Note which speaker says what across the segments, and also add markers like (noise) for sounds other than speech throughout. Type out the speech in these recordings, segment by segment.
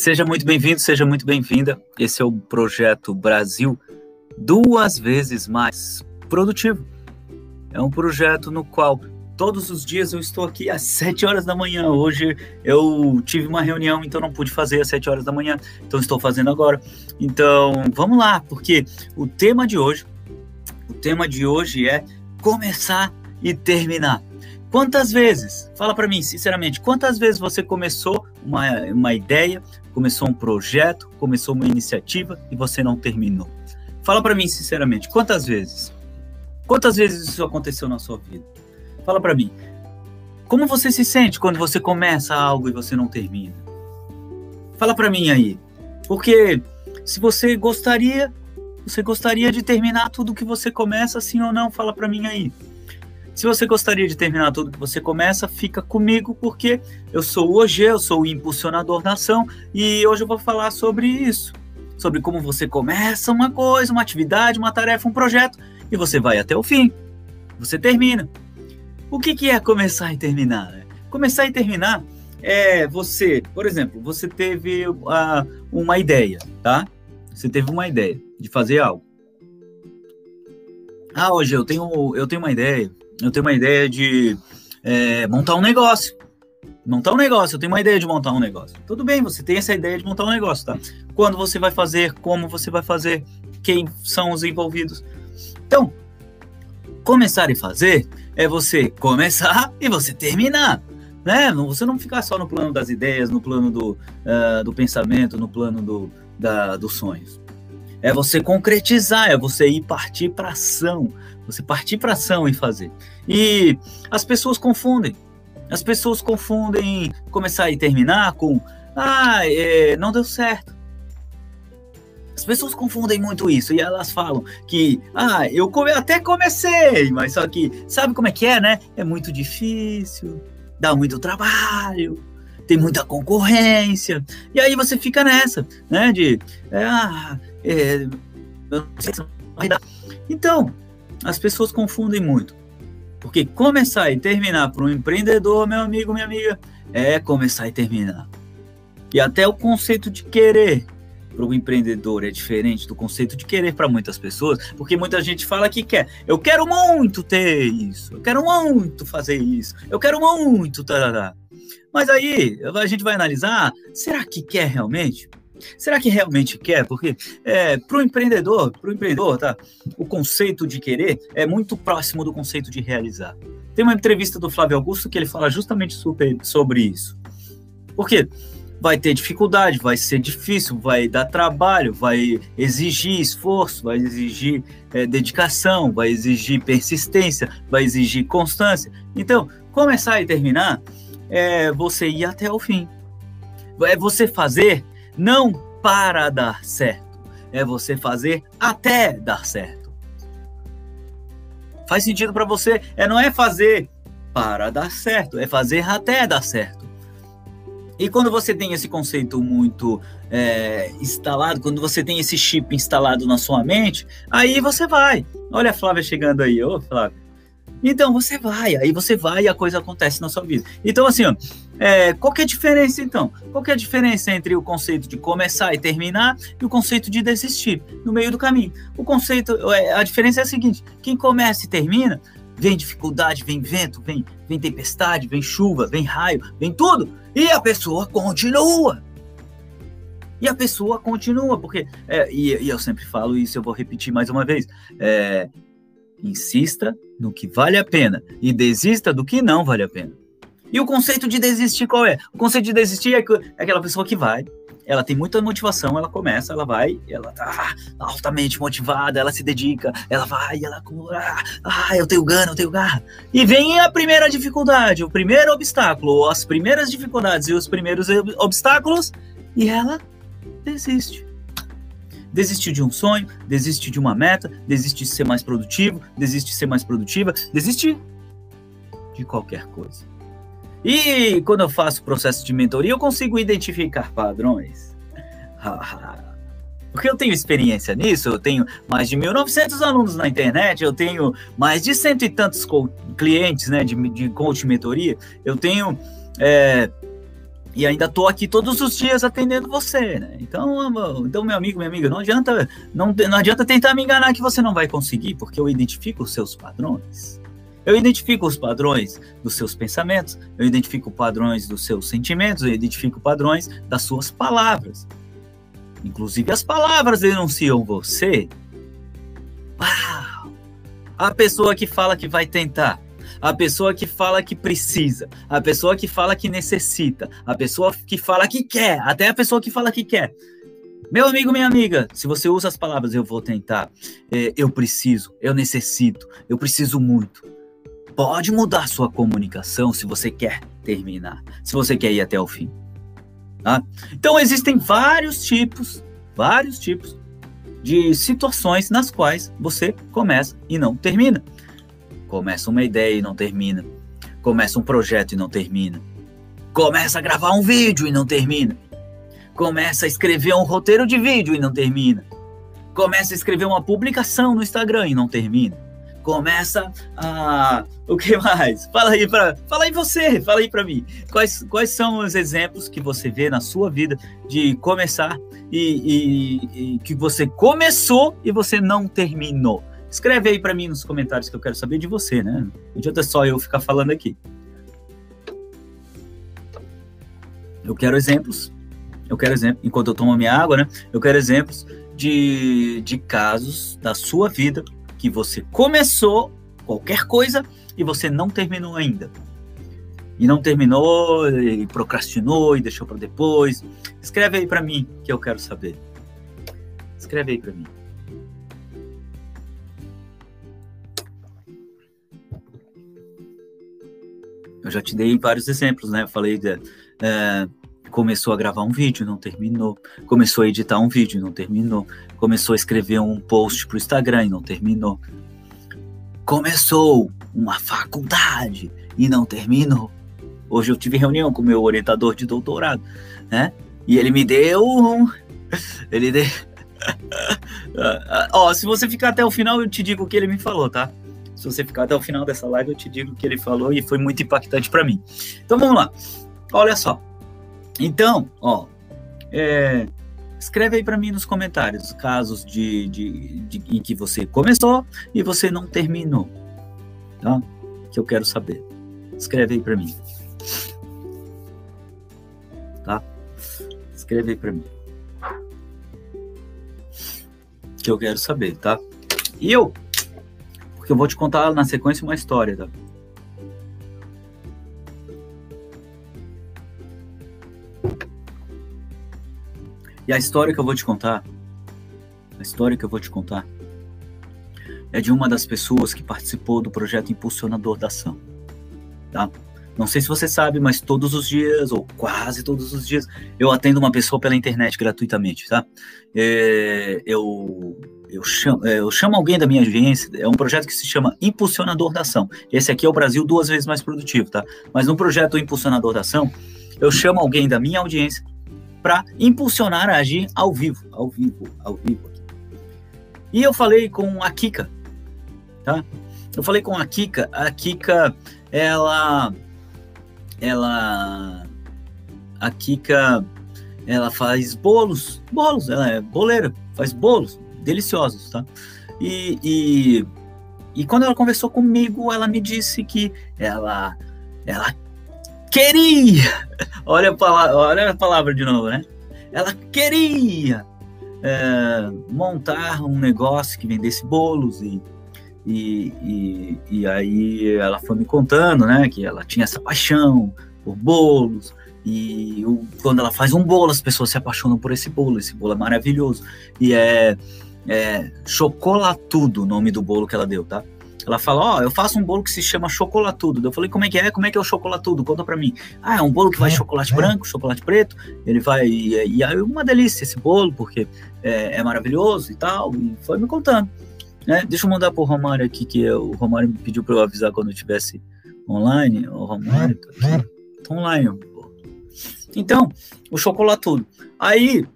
Speaker 1: Seja muito bem-vindo, seja muito bem-vinda. Esse é o projeto Brasil duas vezes mais produtivo. É um projeto no qual todos os dias eu estou aqui às 7 horas da manhã. Hoje eu tive uma reunião, então não pude fazer às 7 horas da manhã, então estou fazendo agora. Então, vamos lá, porque o tema de hoje, o tema de hoje é começar e terminar. Quantas vezes, fala para mim sinceramente, quantas vezes você começou uma, uma ideia, começou um projeto, começou uma iniciativa e você não terminou? Fala para mim sinceramente, quantas vezes? Quantas vezes isso aconteceu na sua vida? Fala para mim. Como você se sente quando você começa algo e você não termina? Fala para mim aí. Porque se você gostaria, você gostaria de terminar tudo que você começa, sim ou não? Fala para mim aí. Se você gostaria de terminar tudo que você começa, fica comigo, porque eu sou o OG, eu sou o impulsionador da ação, e hoje eu vou falar sobre isso. Sobre como você começa uma coisa, uma atividade, uma tarefa, um projeto, e você vai até o fim. Você termina. O que, que é começar e terminar? Começar e terminar é você, por exemplo, você teve uh, uma ideia, tá? Você teve uma ideia de fazer algo. Ah, hoje eu tenho, eu tenho uma ideia eu tenho uma ideia de é, montar um negócio. Montar um negócio, eu tenho uma ideia de montar um negócio. Tudo bem, você tem essa ideia de montar um negócio, tá? Quando você vai fazer, como você vai fazer, quem são os envolvidos. Então, começar e fazer é você começar (laughs) e você terminar. Né? Você não ficar só no plano das ideias, no plano do, uh, do pensamento, no plano do, da, dos sonhos. É você concretizar, é você ir partir para ação, você partir para ação e fazer. E as pessoas confundem. As pessoas confundem começar e terminar com ah, é, não deu certo. As pessoas confundem muito isso e elas falam que ah, eu até comecei, mas só que sabe como é que é, né? É muito difícil, dá muito trabalho, tem muita concorrência. E aí você fica nessa, né? De ah, é, então, as pessoas confundem muito. Porque começar e terminar para um empreendedor, meu amigo, minha amiga, é começar e terminar. E até o conceito de querer para o empreendedor é diferente do conceito de querer para muitas pessoas, porque muita gente fala que quer. Eu quero muito ter isso, eu quero muito fazer isso, eu quero muito. Tarará. Mas aí a gente vai analisar: será que quer realmente? Será que realmente quer? Porque é, para o empreendedor, para o empreendedor, tá? O conceito de querer é muito próximo do conceito de realizar. Tem uma entrevista do Flávio Augusto que ele fala justamente super, sobre isso. Porque vai ter dificuldade, vai ser difícil, vai dar trabalho, vai exigir esforço, vai exigir é, dedicação, vai exigir persistência, vai exigir constância. Então, começar e terminar é você ir até o fim. É você fazer não para dar certo, é você fazer até dar certo. Faz sentido para você? É não é fazer para dar certo, é fazer até dar certo. E quando você tem esse conceito muito é, instalado, quando você tem esse chip instalado na sua mente, aí você vai. Olha a Flávia chegando aí, ô Flávia. Então você vai, aí você vai e a coisa acontece na sua vida. Então, assim, ó, é, qual é a diferença então? Qual é a diferença entre o conceito de começar e terminar e o conceito de desistir no meio do caminho? O conceito, é, a diferença é a seguinte: quem começa e termina, vem dificuldade, vem vento, vem, vem tempestade, vem chuva, vem raio, vem tudo, e a pessoa continua. E a pessoa continua, porque, é, e, e, eu sempre falo isso, eu vou repetir mais uma vez: é, Insista no que vale a pena e desista do que não vale a pena. E o conceito de desistir qual é? O conceito de desistir é, é aquela pessoa que vai, ela tem muita motivação, ela começa, ela vai, ela tá altamente motivada, ela se dedica, ela vai, ela ah, eu tenho gana, eu tenho garra. E vem a primeira dificuldade, o primeiro obstáculo, as primeiras dificuldades e os primeiros obstáculos, e ela desiste desistir de um sonho, desistir de uma meta, desistir de ser mais produtivo, desistir de ser mais produtiva, desistir de qualquer coisa. E quando eu faço processo de mentoria, eu consigo identificar padrões. (laughs) Porque eu tenho experiência nisso, eu tenho mais de 1.900 alunos na internet, eu tenho mais de cento e tantos clientes né, de, de coach mentoria, eu tenho é, e ainda tô aqui todos os dias atendendo você, né? Então, então meu amigo, minha amiga, não adianta, não, não adianta tentar me enganar que você não vai conseguir, porque eu identifico os seus padrões. Eu identifico os padrões dos seus pensamentos, eu identifico padrões dos seus sentimentos, eu identifico padrões das suas palavras. Inclusive as palavras denunciam você. Uau! A pessoa que fala que vai tentar, a pessoa que fala que precisa, a pessoa que fala que necessita, a pessoa que fala que quer, até a pessoa que fala que quer. Meu amigo, minha amiga, se você usa as palavras eu vou tentar, é, eu preciso, eu necessito, eu preciso muito. Pode mudar sua comunicação se você quer terminar, se você quer ir até o fim. Tá? Então existem vários tipos, vários tipos de situações nas quais você começa e não termina. Começa uma ideia e não termina. Começa um projeto e não termina. Começa a gravar um vídeo e não termina. Começa a escrever um roteiro de vídeo e não termina. Começa a escrever uma publicação no Instagram e não termina. Começa a. O que mais? Fala aí para, fala aí você, fala aí para mim. Quais, quais são os exemplos que você vê na sua vida de começar e, e, e que você começou e você não terminou? Escreve aí para mim nos comentários que eu quero saber de você, né? Não adianta só eu ficar falando aqui. Eu quero exemplos. Eu quero exemplos. Enquanto eu tomo minha água, né? Eu quero exemplos de, de casos da sua vida que você começou qualquer coisa e você não terminou ainda. E não terminou, e procrastinou e deixou para depois. Escreve aí para mim que eu quero saber. Escreve aí para mim. Eu já te dei vários exemplos, né? Eu falei de, é, começou a gravar um vídeo, não terminou. Começou a editar um vídeo, não terminou. Começou a escrever um post para o Instagram e não terminou. Começou uma faculdade e não terminou. Hoje eu tive reunião com meu orientador de doutorado, né? E ele me deu Ele deu. (laughs) Ó, se você ficar até o final, eu te digo o que ele me falou, tá? Se você ficar até o final dessa live, eu te digo o que ele falou e foi muito impactante para mim. Então vamos lá. Olha só. Então, ó, é, escreve aí para mim nos comentários casos de, de, de, em que você começou e você não terminou, tá? Que eu quero saber. Escreve aí para mim, tá? Escreve aí para mim, que eu quero saber, tá? E eu que eu vou te contar na sequência uma história, tá? E a história que eu vou te contar, a história que eu vou te contar, é de uma das pessoas que participou do projeto Impulsionador da Ação, tá? Não sei se você sabe, mas todos os dias, ou quase todos os dias, eu atendo uma pessoa pela internet gratuitamente, tá? É, eu eu chamo, é, eu chamo alguém da minha audiência, é um projeto que se chama Impulsionador da Ação. Esse aqui é o Brasil duas vezes mais produtivo, tá? Mas no projeto Impulsionador da Ação, eu chamo alguém da minha audiência para impulsionar a agir ao vivo, ao vivo, ao vivo. E eu falei com a Kika, tá? Eu falei com a Kika, a Kika, ela, ela, a Kika, ela faz bolos, bolos, ela é boleira, faz bolos, deliciosos, tá? E, e, e, quando ela conversou comigo, ela me disse que ela, ela queria, (laughs) olha a, palavra, olha a palavra de novo, né? Ela queria é, montar um negócio que vendesse bolos e, e, e, e, aí ela foi me contando, né, que ela tinha essa paixão por bolos e o, quando ela faz um bolo as pessoas se apaixonam por esse bolo, esse bolo é maravilhoso e é é, Chocolatudo, o nome do bolo que ela deu, tá? Ela fala, ó, oh, eu faço um bolo que se chama Chocolatudo. Eu falei, como é que é? Como é que é o Chocolatudo? Conta pra mim. Ah, é um bolo que vai é, chocolate é. branco, chocolate preto. Ele vai, e, e é uma delícia esse bolo, porque é, é maravilhoso e tal. E foi me contando. Né? Deixa eu mandar pro Romário aqui, que o Romário me pediu pra eu avisar quando eu estivesse online. O Romário tá aqui. Tá online. Então, o Chocolatudo. Aí,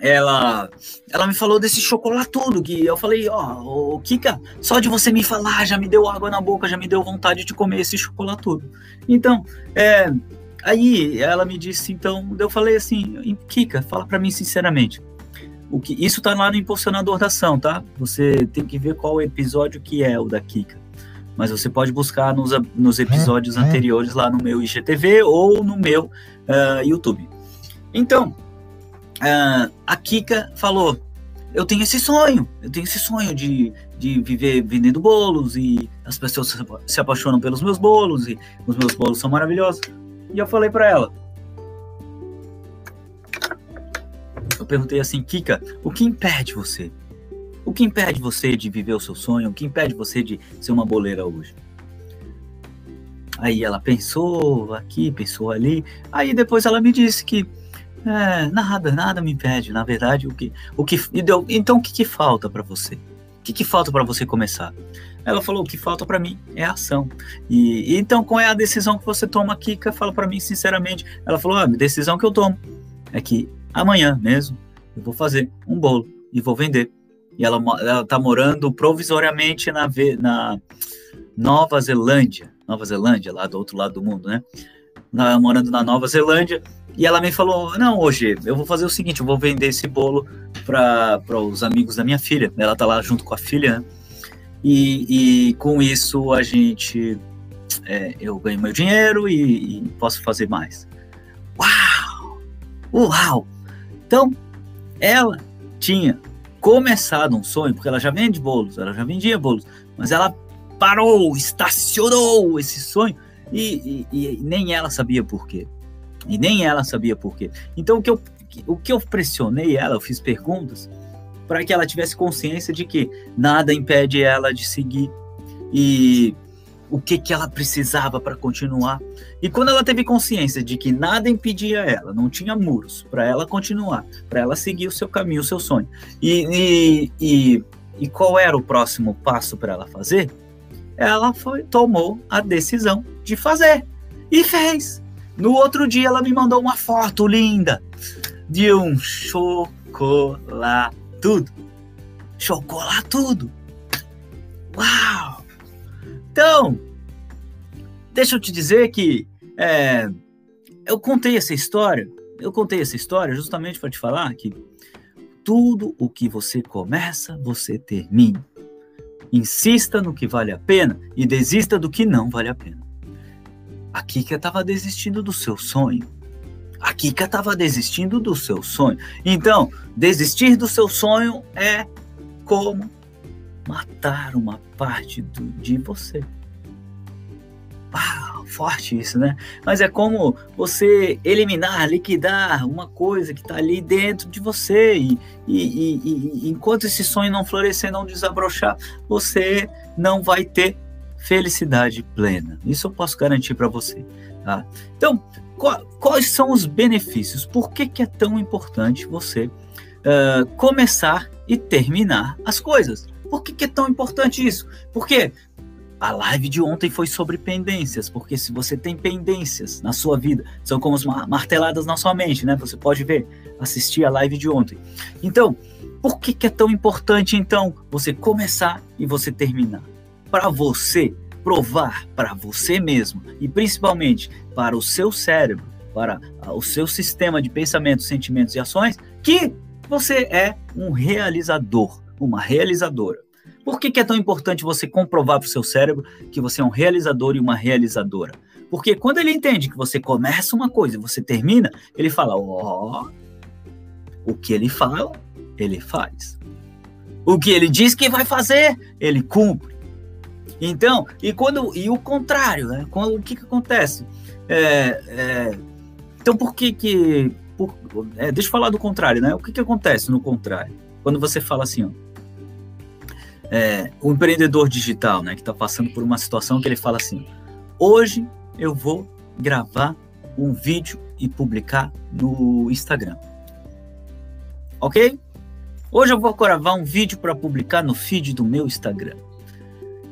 Speaker 1: ela ela me falou desse chocolatudo que eu falei, ó, oh, Kika, só de você me falar já me deu água na boca, já me deu vontade de comer esse chocolatudo. Então, é, aí ela me disse, então, eu falei assim, Kika, fala para mim sinceramente. O que, isso tá lá no impulsionador da ação, tá? Você tem que ver qual episódio que é o da Kika. Mas você pode buscar nos, nos episódios é, é. anteriores lá no meu IGTV ou no meu uh, YouTube. Então, uh, a Kika falou: Eu tenho esse sonho, eu tenho esse sonho de, de viver vendendo bolos e as pessoas se apaixonam pelos meus bolos e os meus bolos são maravilhosos. E eu falei para ela. Eu perguntei assim, Kika, o que impede você? O que impede você de viver o seu sonho? O que impede você de ser uma boleira hoje? Aí ela pensou aqui, pensou ali. Aí depois ela me disse que é, nada, nada me impede. Na verdade, o que, o que, então o que, que falta para você? O que, que falta para você começar? Ela falou: o que falta para mim é ação. E, e, então, qual é a decisão que você toma, Kika? Fala para mim sinceramente. Ela falou: ah, a decisão que eu tomo é que amanhã mesmo eu vou fazer um bolo e vou vender. E ela, ela tá morando provisoriamente na, na Nova Zelândia. Nova Zelândia, lá do outro lado do mundo, né? Na, morando na Nova Zelândia. E ela me falou: Não, hoje eu vou fazer o seguinte: eu vou vender esse bolo para os amigos da minha filha. Ela tá lá junto com a filha, né? E, e com isso a gente. É, eu ganho meu dinheiro e, e posso fazer mais. Uau! Uau! Então, ela tinha começado um sonho, porque ela já vende bolos, ela já vendia bolos, mas ela parou, estacionou esse sonho e, e, e nem ela sabia por quê. E nem ela sabia por quê. Então, o que eu, o que eu pressionei ela, eu fiz perguntas, para que ela tivesse consciência de que nada impede ela de seguir e o que, que ela precisava para continuar. E quando ela teve consciência de que nada impedia ela, não tinha muros para ela continuar, para ela seguir o seu caminho, o seu sonho. E, e, e, e qual era o próximo passo para ela fazer? Ela foi, tomou a decisão de fazer e fez. No outro dia ela me mandou uma foto linda de um chocolate tudo. Chocolate tudo. Uau! Então, deixa eu te dizer que é, eu contei essa história. Eu contei essa história justamente para te falar que tudo o que você começa, você termina. Insista no que vale a pena e desista do que não vale a pena. A Kika estava desistindo do seu sonho a Kika estava desistindo do seu sonho. Então, desistir do seu sonho é como matar uma parte do, de você. Forte isso, né? Mas é como você eliminar, liquidar uma coisa que está ali dentro de você. E, e, e, e enquanto esse sonho não florescer, não desabrochar, você não vai ter felicidade plena. Isso eu posso garantir para você. Tá? Então, quais são os benefícios? Por que, que é tão importante você uh, começar e terminar as coisas? Por que, que é tão importante isso? Porque a live de ontem foi sobre pendências, porque se você tem pendências na sua vida, são como as marteladas na sua mente, né? Você pode ver, assistir a live de ontem. Então, por que, que é tão importante então você começar e você terminar? Para você provar para você mesmo e principalmente para o seu cérebro, para o seu sistema de pensamentos, sentimentos e ações, que você é um realizador, uma realizadora. Por que, que é tão importante você comprovar para o seu cérebro que você é um realizador e uma realizadora? Porque quando ele entende que você começa uma coisa e você termina, ele fala: Ó, oh, o que ele fala, ele faz. O que ele diz que vai fazer, ele cumpre. Então, e quando e o contrário, né? Quando, o que, que acontece? É, é, então, por que que por, é, deixa eu falar do contrário, né? O que que acontece no contrário? Quando você fala assim, ó, é, o empreendedor digital, né, que está passando por uma situação que ele fala assim: hoje eu vou gravar um vídeo e publicar no Instagram, ok? Hoje eu vou gravar um vídeo para publicar no feed do meu Instagram.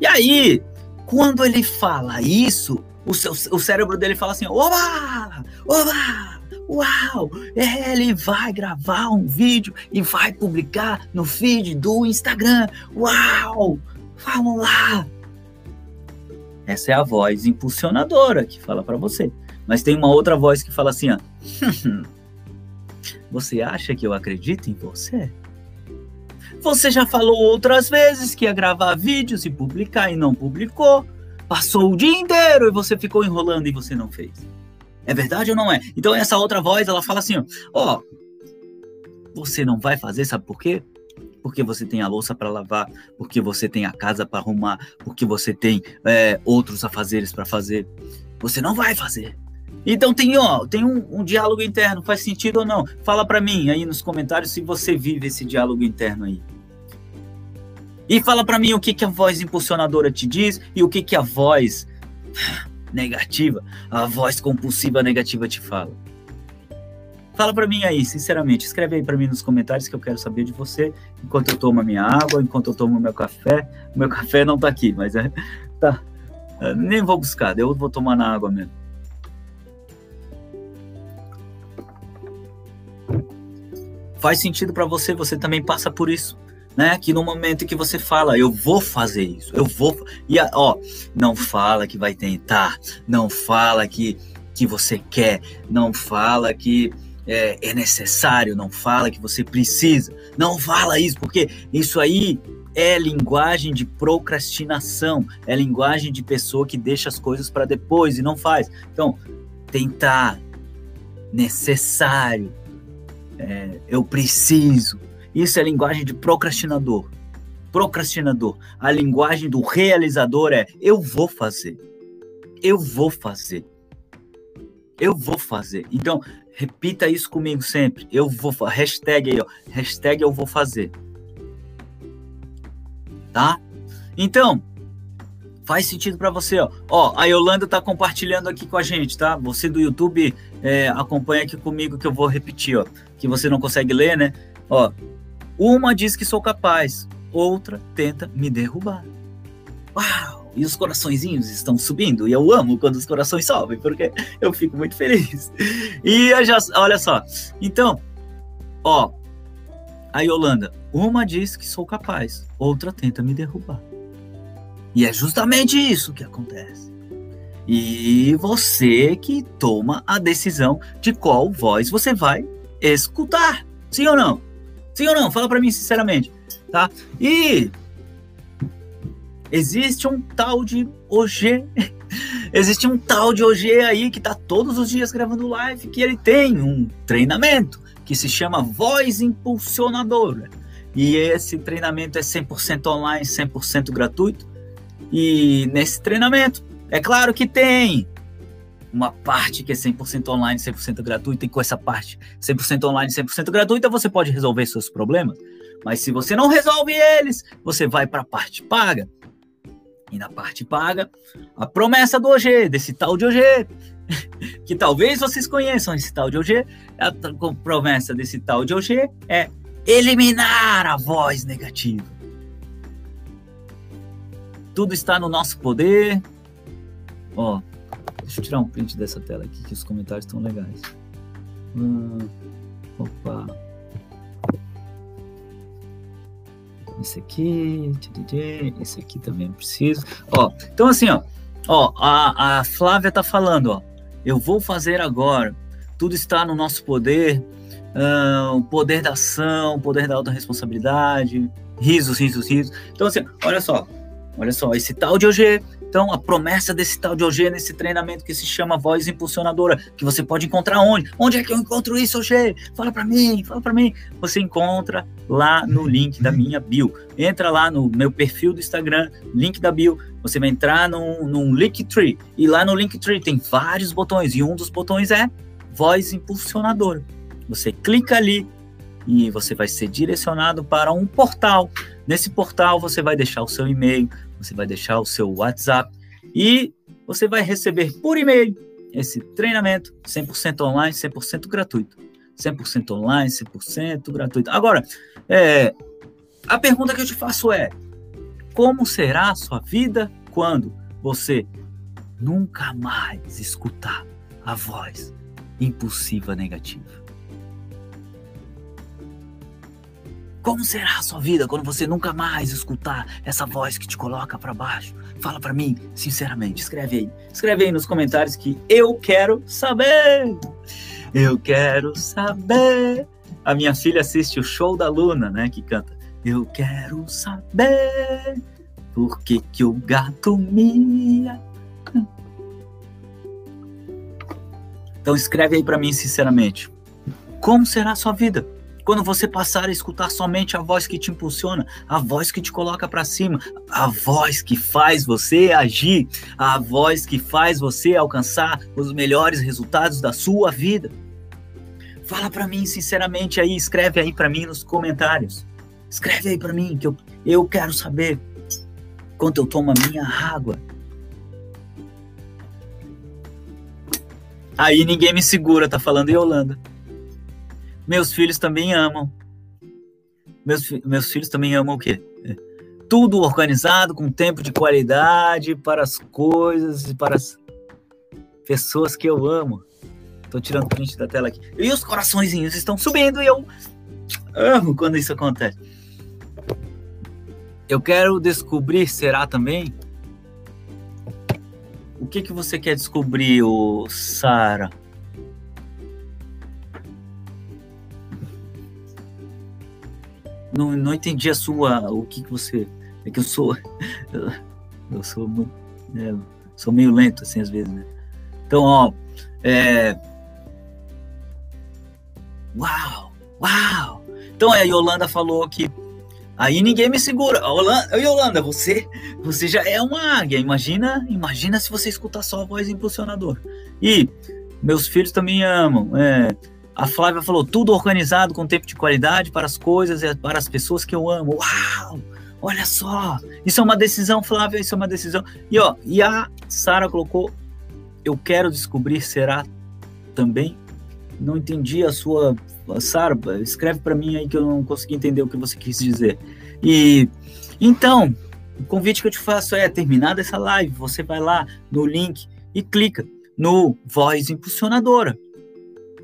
Speaker 1: E aí, quando ele fala isso, o, seu, o cérebro dele fala assim: oba! Oba! Uau! É, ele vai gravar um vídeo e vai publicar no feed do Instagram. Uau! Vamos lá! Essa é a voz impulsionadora que fala para você. Mas tem uma outra voz que fala assim, ó. (laughs) Você acha que eu acredito em você? Você já falou outras vezes que ia gravar vídeos e publicar e não publicou. Passou o dia inteiro e você ficou enrolando e você não fez. É verdade ou não é? Então essa outra voz, ela fala assim, ó, ó você não vai fazer, sabe por quê? Porque você tem a louça para lavar, porque você tem a casa para arrumar, porque você tem é, outros afazeres para fazer. Você não vai fazer. Então tem, ó, tem um, um, diálogo interno, faz sentido ou não? Fala para mim aí nos comentários se você vive esse diálogo interno aí. E fala para mim o que, que a voz impulsionadora te diz e o que, que a voz negativa, a voz compulsiva negativa te fala. Fala para mim aí, sinceramente, escreve aí para mim nos comentários que eu quero saber de você, enquanto eu tomo a minha água, enquanto eu tomo o meu café. Meu café não tá aqui, mas é, (laughs) tá. Nem vou buscar, eu vou tomar na água mesmo. faz sentido para você, você também passa por isso. Né? Que no momento que você fala, eu vou fazer isso, eu vou. E ó, não fala que vai tentar, não fala que, que você quer, não fala que é, é necessário, não fala que você precisa, não fala isso, porque isso aí é linguagem de procrastinação, é linguagem de pessoa que deixa as coisas para depois e não faz. Então, tentar, necessário, é, eu preciso. Isso é linguagem de procrastinador. Procrastinador. A linguagem do realizador é eu vou fazer. Eu vou fazer. Eu vou fazer. Então, repita isso comigo sempre. Eu vou. Hashtag aí, ó. Hashtag eu vou fazer. Tá? Então, faz sentido para você, ó. Ó, a Yolanda tá compartilhando aqui com a gente, tá? Você do YouTube é, acompanha aqui comigo que eu vou repetir, ó que você não consegue ler, né? Ó, uma diz que sou capaz, outra tenta me derrubar. Uau! E os coraçõezinhos estão subindo, e eu amo quando os corações sobem, porque eu fico muito feliz. E já, olha só, então, ó, a Yolanda, uma diz que sou capaz, outra tenta me derrubar. E é justamente isso que acontece. E você que toma a decisão de qual voz você vai escutar. Sim ou não? Sim ou não? Fala para mim sinceramente, tá? E existe um tal de OG. (laughs) existe um tal de OG aí que tá todos os dias gravando live, que ele tem um treinamento que se chama Voz Impulsionadora. E esse treinamento é 100% online, 100% gratuito. E nesse treinamento, é claro que tem uma parte que é 100% online, 100% gratuita, e com essa parte 100% online, 100% gratuita, você pode resolver seus problemas. Mas se você não resolve eles, você vai para a parte paga. E na parte paga, a promessa do OG, desse tal de OG, (laughs) que talvez vocês conheçam esse tal de OG, a promessa desse tal de OG é eliminar a voz negativa. Tudo está no nosso poder. Ó, Deixa eu tirar um print dessa tela aqui, que os comentários estão legais. Hum, opa. Esse aqui, esse aqui também preciso. Ó, então assim, ó, ó, a, a Flávia tá falando, ó, eu vou fazer agora. Tudo está no nosso poder. Uh, o poder da ação, o poder da autorresponsabilidade, risos, risos, risos. Então, assim, olha só, olha só, esse tal de OG então, a promessa desse tal de OG nesse treinamento que se chama Voz Impulsionadora, que você pode encontrar onde? Onde é que eu encontro isso, OG? Fala para mim, fala para mim. Você encontra lá no link da minha bio. Entra lá no meu perfil do Instagram, link da bio. Você vai entrar num, num Linktree. E lá no Linktree tem vários botões. E um dos botões é Voz Impulsionadora. Você clica ali e você vai ser direcionado para um portal. Nesse portal você vai deixar o seu e-mail, você vai deixar o seu WhatsApp e você vai receber por e-mail esse treinamento 100% online, 100% gratuito. 100% online, 100% gratuito. Agora, é, a pergunta que eu te faço é: como será a sua vida quando você nunca mais escutar a voz impulsiva negativa? Como será a sua vida quando você nunca mais escutar essa voz que te coloca para baixo? Fala para mim, sinceramente. Escreve aí. Escreve aí nos comentários que eu quero saber. Eu quero saber. A minha filha assiste o show da Luna, né, que canta. Eu quero saber por que que o gato mia. Então escreve aí para mim sinceramente. Como será a sua vida? Quando você passar a escutar somente a voz que te impulsiona, a voz que te coloca para cima, a voz que faz você agir, a voz que faz você alcançar os melhores resultados da sua vida. Fala para mim sinceramente aí, escreve aí para mim nos comentários. Escreve aí para mim que eu, eu quero saber quanto eu tomo a minha água. Aí ninguém me segura, tá falando Yolanda. Meus filhos também amam. Meus, meus filhos também amam o quê? É. Tudo organizado, com tempo de qualidade para as coisas e para as pessoas que eu amo. Tô tirando print da tela aqui. E os coraçõezinhos estão subindo e eu amo quando isso acontece. Eu quero descobrir, será também? O que que você quer descobrir, Sara? Não, não entendi a sua. O que, que você. É que eu sou. (laughs) Eu, sou muito. É, sou meio lento, assim, às vezes, né? Então, ó. É... Uau! Uau! Então, a Yolanda falou que. Aí ninguém me segura. Yolanda, Yolanda, você, você já é uma águia. Imagina, imagina se você escutar só a voz impulsionadora. E meus filhos também amam. É, a Flávia falou: tudo organizado com tempo de qualidade para as coisas e para as pessoas que eu amo. Uau! Olha só! Isso é uma decisão, Flávia, isso é uma decisão. E, ó, e a Sara colocou: eu quero descobrir, será também? Não entendi a sua. Sara, escreve para mim aí que eu não consegui entender o que você quis dizer. E então, o convite que eu te faço é: terminada essa live, você vai lá no link e clica no Voz Impulsionadora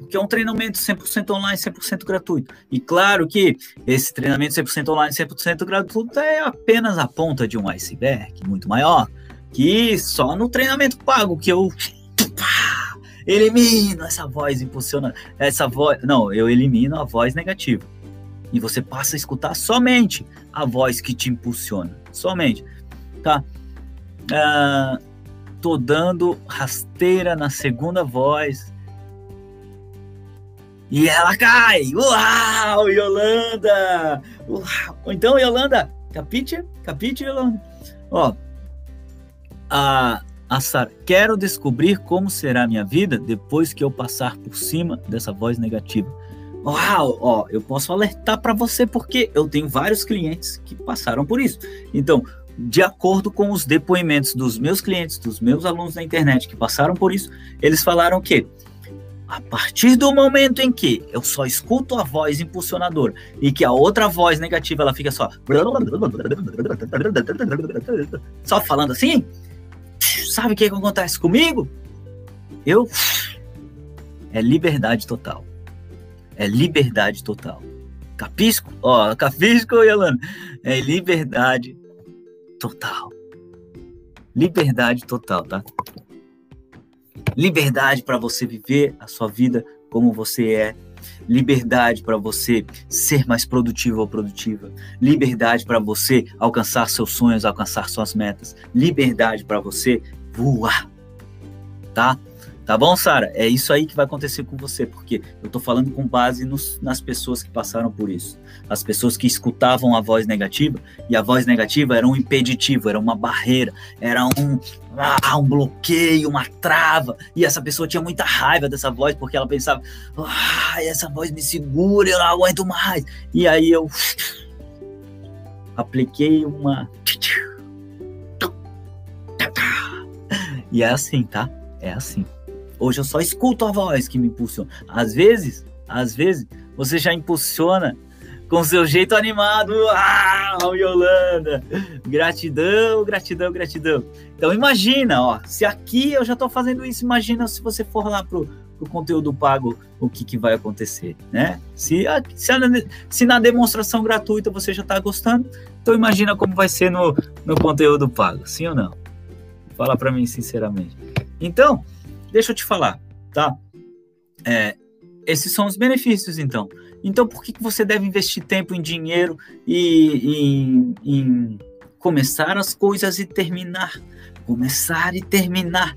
Speaker 1: porque é um treinamento 100% online, 100% gratuito. E claro que esse treinamento 100% online, 100% gratuito é apenas a ponta de um iceberg muito maior, que só no treinamento pago que eu elimino essa voz impulsiona, essa voz, não, eu elimino a voz negativa. E você passa a escutar somente a voz que te impulsiona, somente, tá? Uh, tô dando rasteira na segunda voz e ela cai! Uau, Yolanda! Uau. Então, Yolanda, capite? Capite, Yolanda? Ó, a, a Sara, quero descobrir como será minha vida depois que eu passar por cima dessa voz negativa. Uau, ó, eu posso alertar para você porque eu tenho vários clientes que passaram por isso. Então, de acordo com os depoimentos dos meus clientes, dos meus alunos na internet que passaram por isso, eles falaram que a partir do momento em que eu só escuto a voz impulsionadora e que a outra voz negativa ela fica só só falando assim, sabe o que, que acontece comigo? Eu é liberdade total. É liberdade total. Capisco? Ó, capisco, Yolanda. É liberdade total. Liberdade total, tá? Liberdade para você viver a sua vida como você é, liberdade para você ser mais produtivo ou produtiva, liberdade para você alcançar seus sonhos, alcançar suas metas, liberdade para você voar, tá? Tá bom, Sara? É isso aí que vai acontecer com você, porque eu tô falando com base nos, nas pessoas que passaram por isso. As pessoas que escutavam a voz negativa, e a voz negativa era um impeditivo, era uma barreira, era um, ah, um bloqueio, uma trava. E essa pessoa tinha muita raiva dessa voz, porque ela pensava, ah, essa voz me segura, eu não aguento mais. E aí eu (laughs) apliquei uma. (laughs) E é assim, tá? É assim. Hoje eu só escuto a voz que me impulsiona. Às vezes, às vezes, você já impulsiona com seu jeito animado. Ah, Yolanda! Gratidão, gratidão, gratidão. Então imagina, ó, se aqui eu já tô fazendo isso, imagina se você for lá pro, o conteúdo pago, o que, que vai acontecer, né? Se, se, se na demonstração gratuita você já está gostando, então imagina como vai ser no, no conteúdo pago, sim ou não? Fala para mim sinceramente. Então, deixa eu te falar, tá? É, esses são os benefícios, então. Então, por que, que você deve investir tempo em dinheiro e em, em começar as coisas e terminar? Começar e terminar.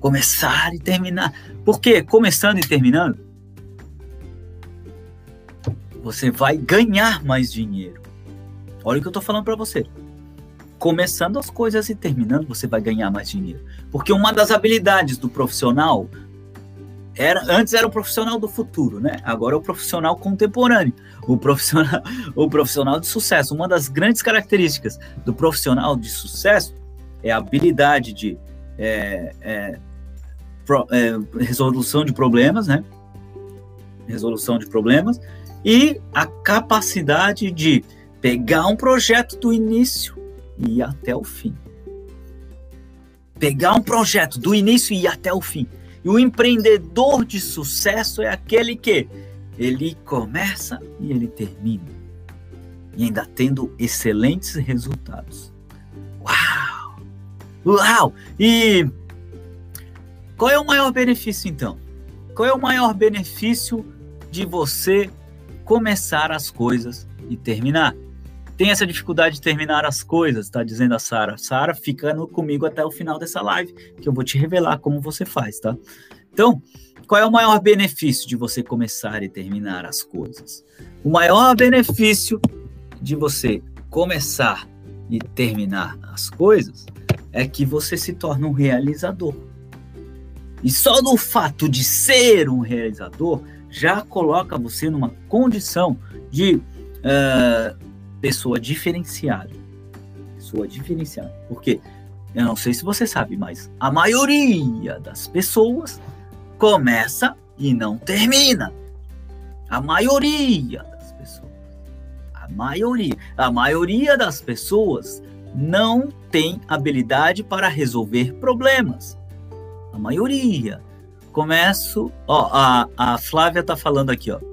Speaker 1: Começar e terminar. Porque começando e terminando, você vai ganhar mais dinheiro. Olha o que eu estou falando para você. Começando as coisas e terminando, você vai ganhar mais dinheiro. Porque uma das habilidades do profissional era antes era o profissional do futuro, né? Agora é o profissional contemporâneo, o profissional, o profissional de sucesso. Uma das grandes características do profissional de sucesso é a habilidade de é, é, pro, é, resolução de problemas, né? Resolução de problemas e a capacidade de pegar um projeto do início e ir até o fim. Pegar um projeto do início e ir até o fim. E o empreendedor de sucesso é aquele que ele começa e ele termina. E ainda tendo excelentes resultados. Uau! Uau! E qual é o maior benefício então? Qual é o maior benefício de você começar as coisas e terminar? Tem essa dificuldade de terminar as coisas, está dizendo a Sara. Sara, fica comigo até o final dessa live, que eu vou te revelar como você faz, tá? Então, qual é o maior benefício de você começar e terminar as coisas? O maior benefício de você começar e terminar as coisas é que você se torna um realizador. E só no fato de ser um realizador já coloca você numa condição de uh, pessoa diferenciada. Pessoa diferenciada. Porque eu não sei se você sabe, mas a maioria das pessoas começa e não termina. A maioria das pessoas. A maioria. A maioria das pessoas não tem habilidade para resolver problemas. A maioria. Começo. Ó, a, a Flávia tá falando aqui, ó.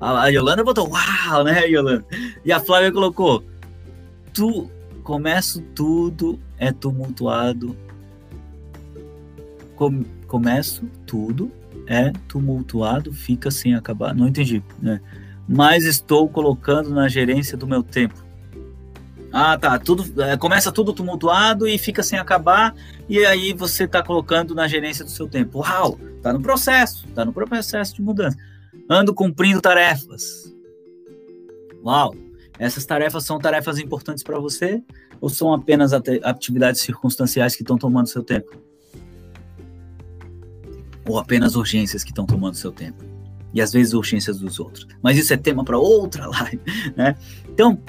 Speaker 1: A, Yolanda botou uau, né, Yolanda? E a Flávia colocou. Tu começo tudo é tumultuado. Com, começo tudo é tumultuado, fica sem acabar. Não entendi, né? Mas estou colocando na gerência do meu tempo. Ah, tá. Tudo é, começa tudo tumultuado e fica sem acabar, e aí você está colocando na gerência do seu tempo. Uau, tá no processo, tá no processo de mudança. Ando cumprindo tarefas. Uau, essas tarefas são tarefas importantes para você ou são apenas atividades circunstanciais que estão tomando seu tempo? Ou apenas urgências que estão tomando seu tempo? E às vezes urgências dos outros. Mas isso é tema para outra (laughs) live, né? Então,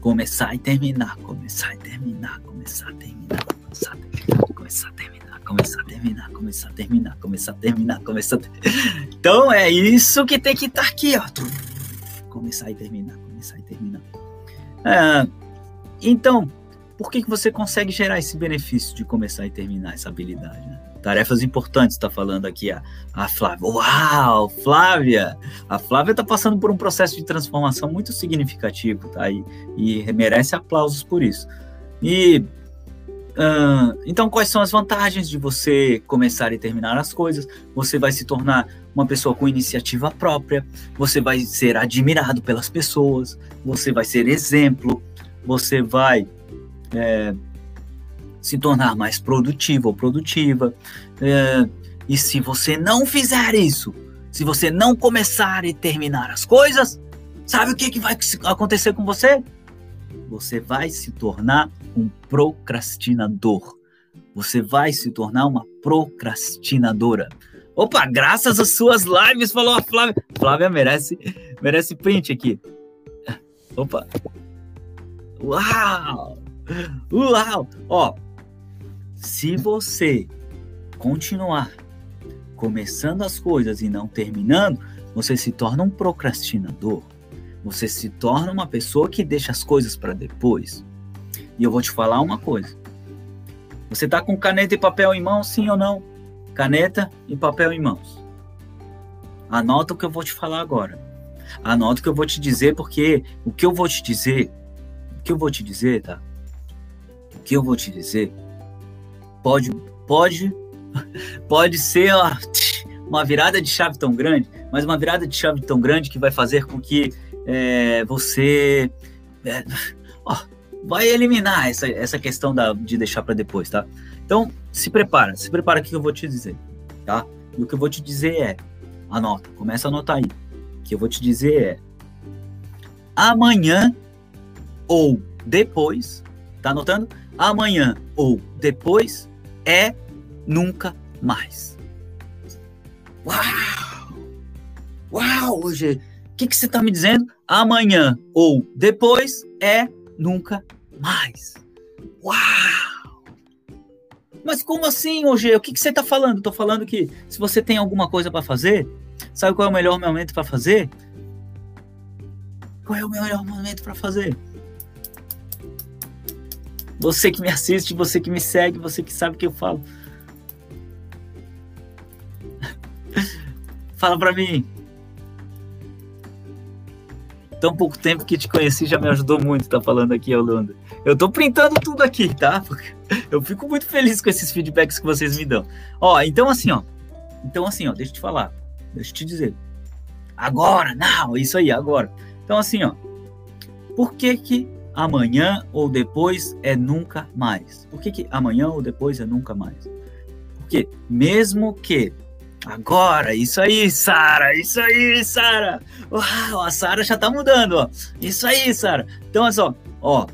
Speaker 1: começar e terminar, começar e terminar, começar a terminar, começar a terminar, começar a terminar, começar a terminar, começar a terminar, começar a terminar, começar a. (laughs) Então é isso que tem que estar tá aqui, ó. Começar e terminar, começar e terminar. Ah, então, por que, que você consegue gerar esse benefício de começar e terminar essa habilidade? Né? Tarefas importantes, está falando aqui a, a Flávia. Uau, Flávia! A Flávia está passando por um processo de transformação muito significativo, tá? E, e merece aplausos por isso. E uh, então, quais são as vantagens de você começar e terminar as coisas? Você vai se tornar uma pessoa com iniciativa própria, você vai ser admirado pelas pessoas, você vai ser exemplo, você vai é, se tornar mais produtivo ou produtiva. É, e se você não fizer isso, se você não começar e terminar as coisas, sabe o que, que vai acontecer com você? Você vai se tornar um procrastinador. Você vai se tornar uma procrastinadora. Opa, graças às suas lives, falou a Flávia. Flávia merece, merece print aqui. Opa. Uau! Uau! Ó, se você continuar começando as coisas e não terminando, você se torna um procrastinador. Você se torna uma pessoa que deixa as coisas para depois. E eu vou te falar uma coisa. Você tá com caneta e papel em mãos, sim ou não? Caneta e papel em mãos. Anota o que eu vou te falar agora. Anota o que eu vou te dizer, porque o que eu vou te dizer, o que eu vou te dizer, tá? O que eu vou te dizer pode, pode, (laughs) pode ser ó, (laughs) uma virada de chave tão grande, mas uma virada de chave tão grande que vai fazer com que é, você é, (laughs) ó, vai eliminar essa, essa questão da, de deixar para depois, tá? Então, se prepara, se prepara que eu vou te dizer, tá? E o que eu vou te dizer é, anota, começa a anotar aí. O que eu vou te dizer é, amanhã ou depois, tá anotando? Amanhã ou depois é nunca mais. Uau! Uau, hoje, o que, que você está me dizendo? Amanhã ou depois é nunca mais. Uau! Mas como assim, hoje? O que, que você está falando? Estou falando que se você tem alguma coisa para fazer, sabe qual é o melhor momento para fazer? Qual é o melhor momento para fazer? Você que me assiste, você que me segue, você que sabe o que eu falo. (laughs) Fala para mim. Tão pouco tempo que te conheci já me ajudou muito, tá falando aqui, Holanda. Eu tô printando tudo aqui, tá? (laughs) Eu fico muito feliz com esses feedbacks que vocês me dão. Ó, então assim, ó. Então assim, ó, deixa eu te falar. Deixa eu te dizer. Agora, não, isso aí, agora. Então assim, ó. Por que que amanhã ou depois é nunca mais? Por que que amanhã ou depois é nunca mais? Porque mesmo que Agora, isso aí, Sara, isso aí, Sara. Uau, a Sara já tá mudando, ó. Isso aí, Sara. Então, olha só, ó,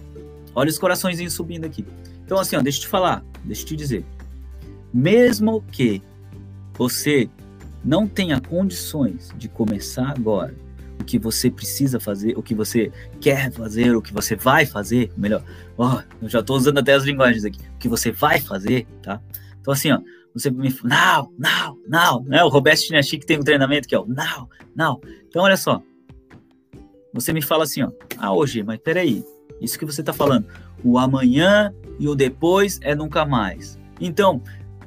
Speaker 1: olha os coraçõezinhos subindo aqui. Então, assim, ó, deixa eu te falar, deixa eu te dizer. Mesmo que você não tenha condições de começar agora, o que você precisa fazer, o que você quer fazer, o que você vai fazer, melhor, ó, eu já tô usando até as linguagens aqui, o que você vai fazer, tá? Então, assim, ó, você me não, não, não, né? O Roberto que tem um treinamento que é o não, não. Então, olha só. Você me fala assim, ó. Ah, hoje, mas peraí. Isso que você está falando. O amanhã e o depois é nunca mais. Então,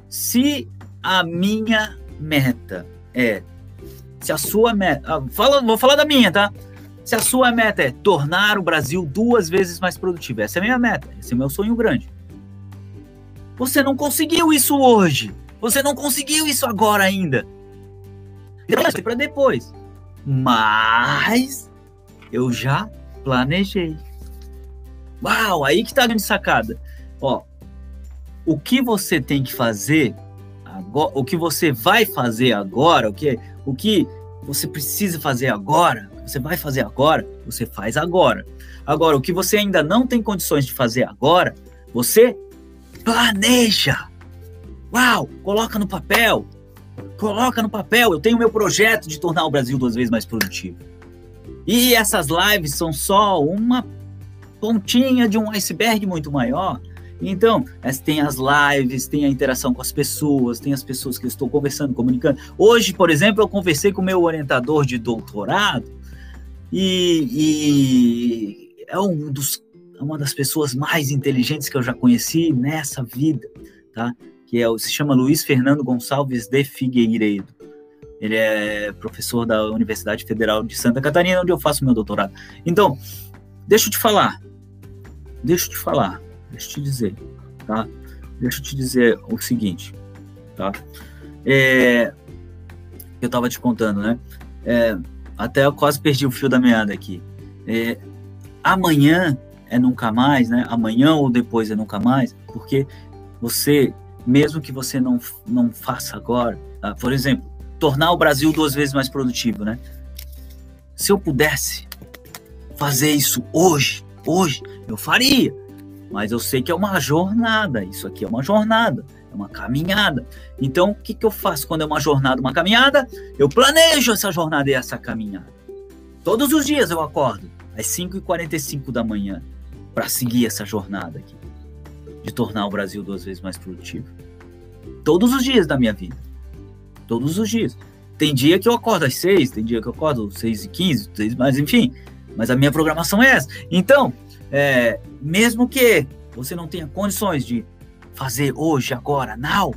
Speaker 1: se a minha meta é. Se a sua meta. Ah, fala, vou falar da minha, tá? Se a sua meta é tornar o Brasil duas vezes mais produtivo, essa é a minha meta, esse é o meu sonho grande. Você não conseguiu isso hoje. Você não conseguiu isso agora ainda. Para depois. Mas eu já planejei. Uau, aí que tá a grande sacada. Ó, o que você tem que fazer agora, o que você vai fazer agora, o que o que você precisa fazer agora, você vai fazer agora, você faz agora. Agora, o que você ainda não tem condições de fazer agora, você Planeja! Uau! Coloca no papel! Coloca no papel! Eu tenho meu projeto de tornar o Brasil duas vezes mais produtivo. E essas lives são só uma pontinha de um iceberg muito maior. Então, tem as lives, tem a interação com as pessoas, tem as pessoas que eu estou conversando, comunicando. Hoje, por exemplo, eu conversei com o meu orientador de doutorado e, e é um dos é uma das pessoas mais inteligentes que eu já conheci nessa vida, tá? Que é, se chama Luiz Fernando Gonçalves de Figueiredo. Ele é professor da Universidade Federal de Santa Catarina, onde eu faço meu doutorado. Então, deixa eu te falar. Deixa eu te falar. Deixa eu te dizer, tá? Deixa eu te dizer o seguinte, tá? É, eu tava te contando, né? É, até eu quase perdi o fio da meada aqui. É, amanhã é nunca mais, né? Amanhã ou depois é nunca mais, porque você, mesmo que você não, não faça agora, tá? por exemplo, tornar o Brasil duas vezes mais produtivo, né? Se eu pudesse fazer isso hoje, hoje, eu faria. Mas eu sei que é uma jornada, isso aqui é uma jornada, é uma caminhada. Então, o que, que eu faço quando é uma jornada, uma caminhada? Eu planejo essa jornada e essa caminhada. Todos os dias eu acordo às 5h45 da manhã para seguir essa jornada aqui de tornar o Brasil duas vezes mais produtivo. Todos os dias da minha vida. Todos os dias. Tem dia que eu acordo às seis, tem dia que eu acordo às seis e quinze, mas enfim. Mas a minha programação é essa. Então, é, mesmo que você não tenha condições de fazer hoje, agora, não,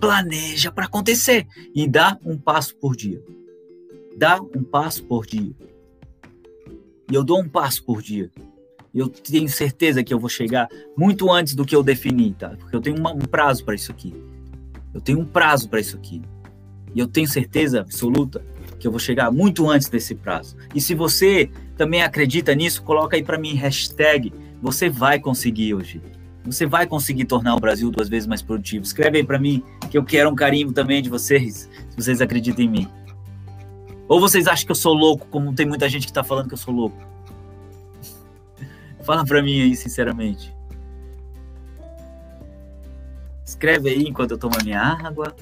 Speaker 1: planeja para acontecer e dá um passo por dia. dá um passo por dia. E eu dou um passo por dia. Eu tenho certeza que eu vou chegar muito antes do que eu defini, tá? Porque eu tenho um prazo para isso aqui. Eu tenho um prazo para isso aqui. E eu tenho certeza absoluta que eu vou chegar muito antes desse prazo. E se você também acredita nisso, coloca aí para mim hashtag você vai conseguir hoje. Você vai conseguir tornar o Brasil duas vezes mais produtivo. Escreve aí para mim que eu quero um carinho também de vocês, se vocês acreditam em mim. Ou vocês acham que eu sou louco, como tem muita gente que está falando que eu sou louco? (laughs) Fala para mim aí, sinceramente. Escreve aí enquanto eu tomo a minha água.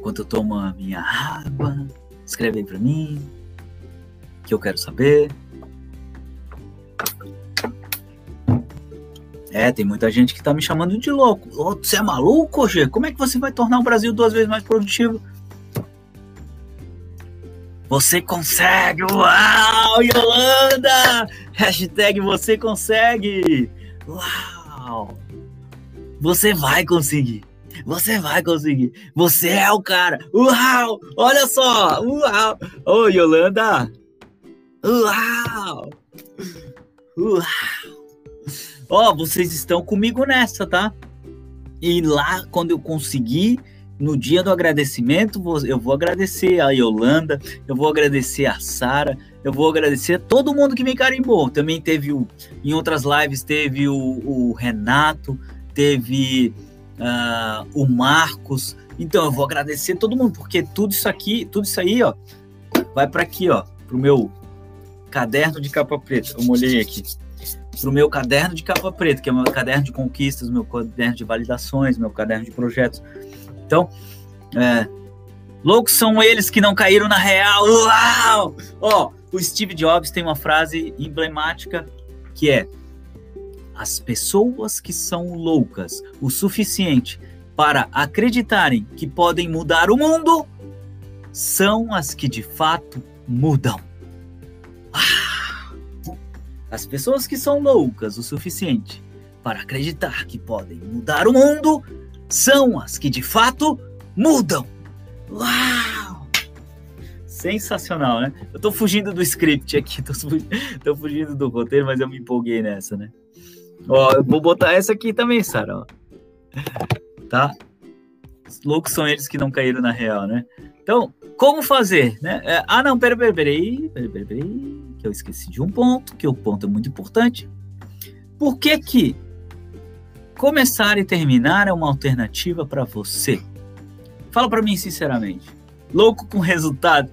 Speaker 1: Enquanto eu tomo a minha água. Escreve aí para mim, que eu quero saber. É, tem muita gente que tá me chamando de louco. Você é maluco, Gê? Como é que você vai tornar o Brasil duas vezes mais produtivo? Você consegue! Uau, Yolanda! Hashtag você consegue! Uau! Você vai conseguir! Você vai conseguir. Você é o cara. Uau! Olha só! Uau! Ô, Yolanda! Uau! Uau! Ó, vocês estão comigo nessa, tá? E lá, quando eu conseguir, no dia do agradecimento, eu vou agradecer a Yolanda, eu vou agradecer a Sara, eu vou agradecer a todo mundo que me carimbou. Também teve o, em outras lives, teve o, o Renato, teve uh, o Marcos. Então eu vou agradecer todo mundo, porque tudo isso aqui, tudo isso aí, ó, vai para aqui, ó, pro meu caderno de capa preta. Eu molhei aqui. Pro meu caderno de capa preta, que é o meu caderno de conquistas, meu caderno de validações, meu caderno de projetos. Então, é, loucos são eles que não caíram na real. Uau! Ó, o Steve Jobs tem uma frase emblemática que é: as pessoas que são loucas o suficiente para acreditarem que podem mudar o mundo são as que de fato mudam. Ah! As pessoas que são loucas o suficiente para acreditar que podem mudar o mundo são as que de fato mudam. Uau! Sensacional, né? Eu tô fugindo do script aqui, (laughs) tô fugindo, tô fugindo do roteiro, mas eu me empolguei nessa, né? Ó, eu vou botar essa aqui também, Sara. Tá? Os loucos são eles que não caíram na real, né? Então, como fazer, né? É, ah, não, peraí, peraí, peraí, peraí, peraí, peraí, que eu esqueci de um ponto, que o ponto é muito importante. Por que que começar e terminar é uma alternativa para você? Fala para mim sinceramente. Louco com resultado.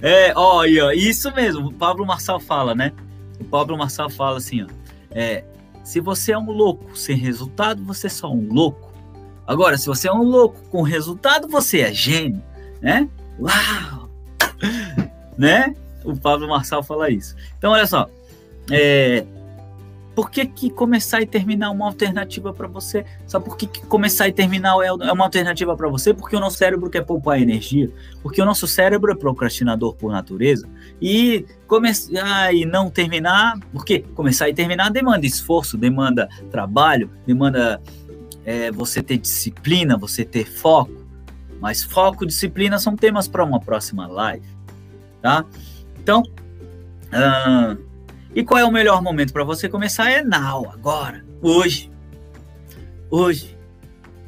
Speaker 1: É, olha, isso mesmo, o Pablo Marçal fala, né? O Pablo Marçal fala assim, ó. É, se você é um louco sem resultado, você é só um louco. Agora, se você é um louco com resultado, você é gênio, né? Uau! (laughs) né? O Pablo Marçal fala isso. Então, olha só. É, por que, que começar e terminar é uma alternativa para você? Sabe por que, que começar e terminar é, é uma alternativa para você? Porque o nosso cérebro quer poupar energia, porque o nosso cérebro é procrastinador por natureza. E começar e não terminar, porque começar e terminar demanda esforço, demanda trabalho, demanda é, você ter disciplina, você ter foco. Mas foco e disciplina são temas para uma próxima live, tá? Então, uh, e qual é o melhor momento para você começar? É now, agora, hoje. Hoje.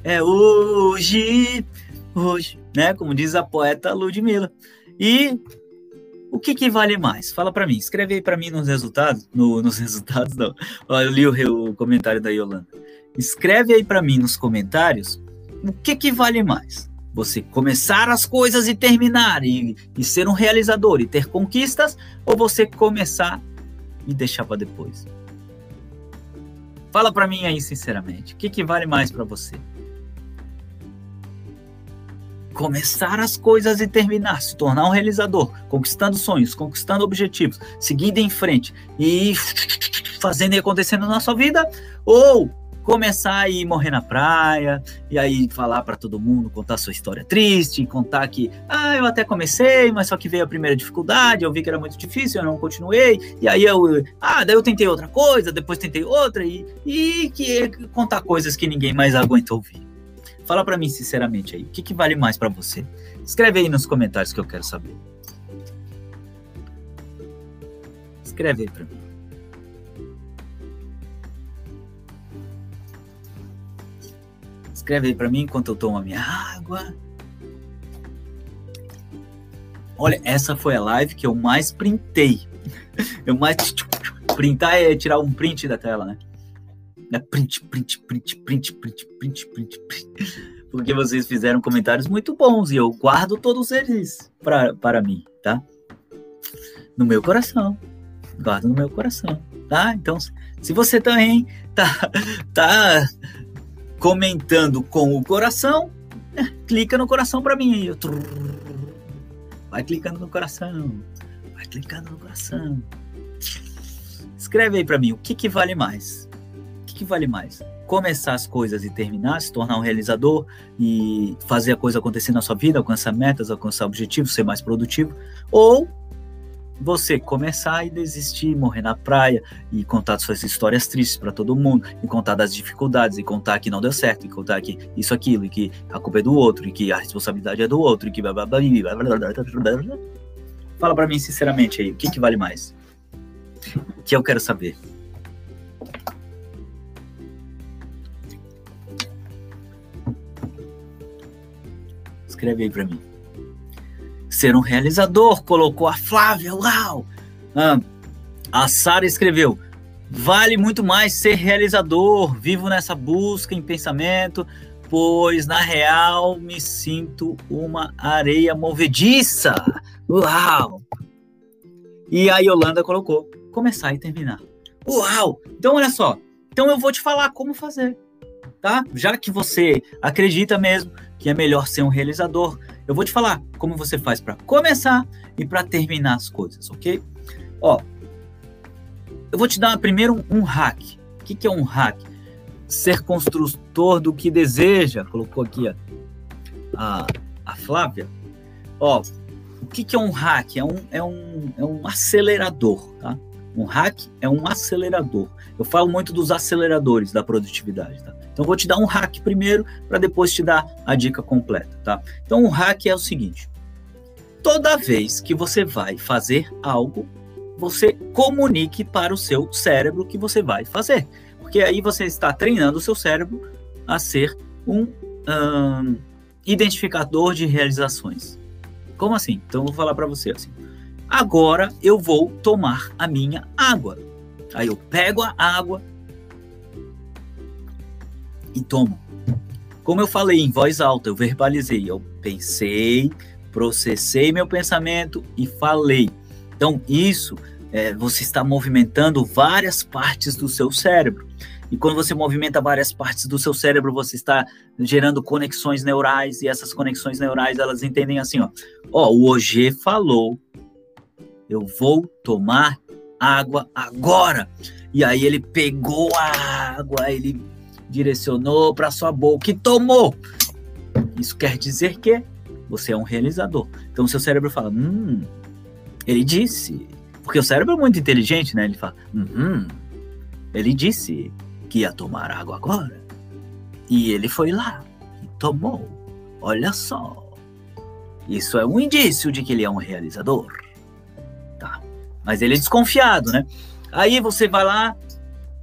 Speaker 1: É hoje, hoje, né? Como diz a poeta Ludmilla. E o que, que vale mais? Fala para mim, escreve aí para mim nos resultados, no, nos resultados não. Eu li o, o comentário da Yolanda. Escreve aí para mim nos comentários o que que vale mais? Você começar as coisas e terminar e, e ser um realizador e ter conquistas ou você começar e deixar para depois? Fala para mim aí sinceramente, o que, que vale mais para você? Começar as coisas e terminar, se tornar um realizador, conquistando sonhos, conquistando objetivos, seguindo em frente e fazendo e acontecendo na sua vida, ou começar a ir morrer na praia, e aí falar para todo mundo, contar sua história triste, contar que, ah, eu até comecei, mas só que veio a primeira dificuldade, eu vi que era muito difícil, eu não continuei, e aí eu, ah, daí eu tentei outra coisa, depois tentei outra, e, e que contar coisas que ninguém mais aguenta ouvir. Fala para mim sinceramente aí, o que, que vale mais para você? Escreve aí nos comentários que eu quero saber. Escreve aí para mim. Escreve aí para mim enquanto eu tomo a minha água. Olha, essa foi a live que eu mais printei. (laughs) Eu mais printar é tirar um print da tela, né? É print, print, print, print, print, print, print, print. Porque vocês fizeram comentários muito bons e eu guardo todos eles pra, para mim, tá? No meu coração. Guardo no meu coração, tá? Então, se você também tá, tá comentando com o coração, é, clica no coração para mim aí. Vai clicando no coração. Vai clicando no coração. Escreve aí para mim o que, que vale mais. O que, que vale mais? Começar as coisas e terminar, se tornar um realizador e fazer a coisa acontecer na sua vida, alcançar metas, alcançar objetivos, ser mais produtivo, ou você começar e desistir, morrer na praia e contar suas histórias tristes para todo mundo, e contar das dificuldades, e contar que não deu certo, e contar que isso, aquilo, e que a culpa é do outro, e que a responsabilidade é do outro, e que. Fala para mim sinceramente aí, o que, que vale mais? Que eu quero saber. Escreve aí para mim ser um realizador, colocou a Flávia, uau! Ah, a Sara escreveu: vale muito mais ser realizador, vivo nessa busca em pensamento, pois na real me sinto uma areia movediça. Uau! E a Yolanda colocou: começar e terminar. Uau! Então olha só, então eu vou te falar como fazer, tá? Já que você acredita mesmo que é melhor ser um realizador, eu vou te falar como você faz para começar e para terminar as coisas, ok? Ó, eu vou te dar primeiro um, hack. O que, que é um hack? Ser construtor do que deseja. Colocou aqui ó, a, a Flávia. Ó, o que, que é um hack? É um, é, um, é um acelerador, tá? Um hack é um acelerador. Eu falo muito dos aceleradores da produtividade, tá? Então, vou te dar um hack primeiro para depois te dar a dica completa, tá? Então, o hack é o seguinte: toda vez que você vai fazer algo, você comunique para o seu cérebro que você vai fazer, porque aí você está treinando o seu cérebro a ser um, um identificador de realizações. Como assim? Então, eu vou falar para você assim. Agora eu vou tomar a minha água. Aí eu pego a água, e tomo. Como eu falei em voz alta, eu verbalizei, eu pensei, processei meu pensamento e falei. Então, isso é, você está movimentando várias partes do seu cérebro. E quando você movimenta várias partes do seu cérebro, você está gerando conexões neurais, e essas conexões neurais, elas entendem assim, ó. Ó, o OG falou, eu vou tomar água agora. E aí ele pegou a água, ele direcionou para sua boca e tomou. Isso quer dizer que você é um realizador. Então, seu cérebro fala: Hum, ele disse. Porque o cérebro é muito inteligente, né? Ele fala: Hum, ele disse que ia tomar água agora. E ele foi lá e tomou. Olha só. Isso é um indício de que ele é um realizador. Tá. Mas ele é desconfiado, né? Aí você vai lá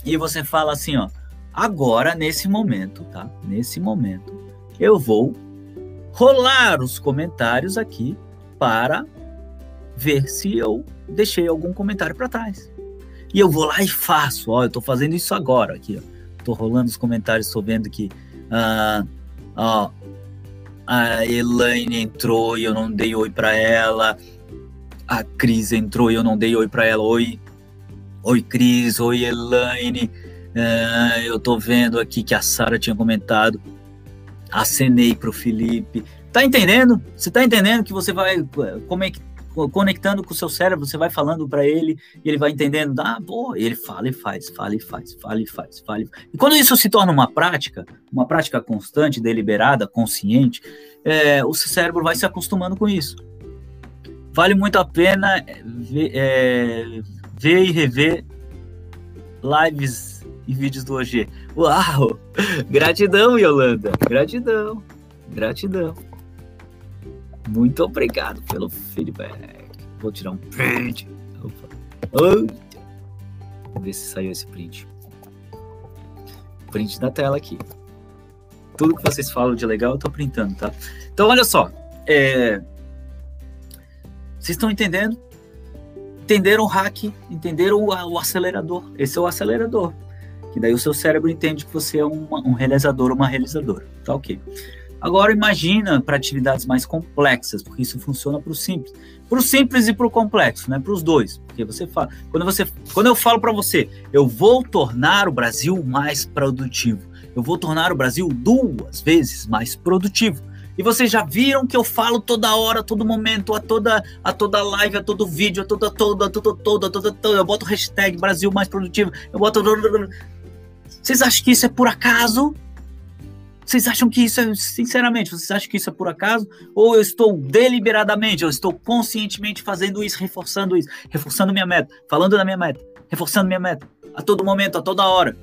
Speaker 1: e você fala assim, ó. Agora, nesse momento, tá? Nesse momento, eu vou rolar os comentários aqui para ver se eu deixei algum comentário para trás. E eu vou lá e faço, ó, eu tô fazendo isso agora aqui. Tô rolando os comentários, tô vendo que ah, ó, a Elaine entrou e eu não dei oi para ela. A Cris entrou e eu não dei oi para ela. Oi, oi Cris, oi Elaine. É, eu tô vendo aqui que a Sara tinha comentado. Acenei pro Felipe. Tá entendendo? Você tá entendendo que você vai. É conectando com o seu cérebro, você vai falando para ele e ele vai entendendo, ah, pô, ele fala e faz, fala e faz, fala e faz, fala e faz. E quando isso se torna uma prática, uma prática constante, deliberada, consciente, é, o cérebro vai se acostumando com isso. Vale muito a pena ver, é, ver e rever lives e vídeos do OG. Uau! Gratidão, Yolanda. Gratidão. Gratidão. Muito obrigado pelo feedback. Vou tirar um print. Vamos ver se saiu esse print. Print da tela aqui. Tudo que vocês falam de legal eu tô printando, tá? Então, olha só. É... Vocês estão entendendo? Entenderam o hack, entenderam o, o, acelerador. Esse é o acelerador. Que daí o seu cérebro entende que você é um realizador, uma realizadora. Tá ok. Agora imagina para atividades mais complexas, porque isso funciona para o simples. Para o simples e para o complexo, né? Para os dois. Porque você fala, quando você, quando eu falo para você, eu vou tornar o Brasil mais produtivo. Eu vou tornar o Brasil duas vezes mais produtivo. E vocês já viram que eu falo toda hora, todo momento, a toda, a toda live, a todo vídeo, a toda, toda, toda, toda, toda, toda. Eu boto hashtag Brasil mais produtivo. Eu boto. Vocês acham que isso é por acaso? Vocês acham que isso é, sinceramente, vocês acham que isso é por acaso? Ou eu estou deliberadamente, eu estou conscientemente fazendo isso, reforçando isso, reforçando minha meta, falando da minha meta, reforçando minha meta, a todo momento, a toda hora.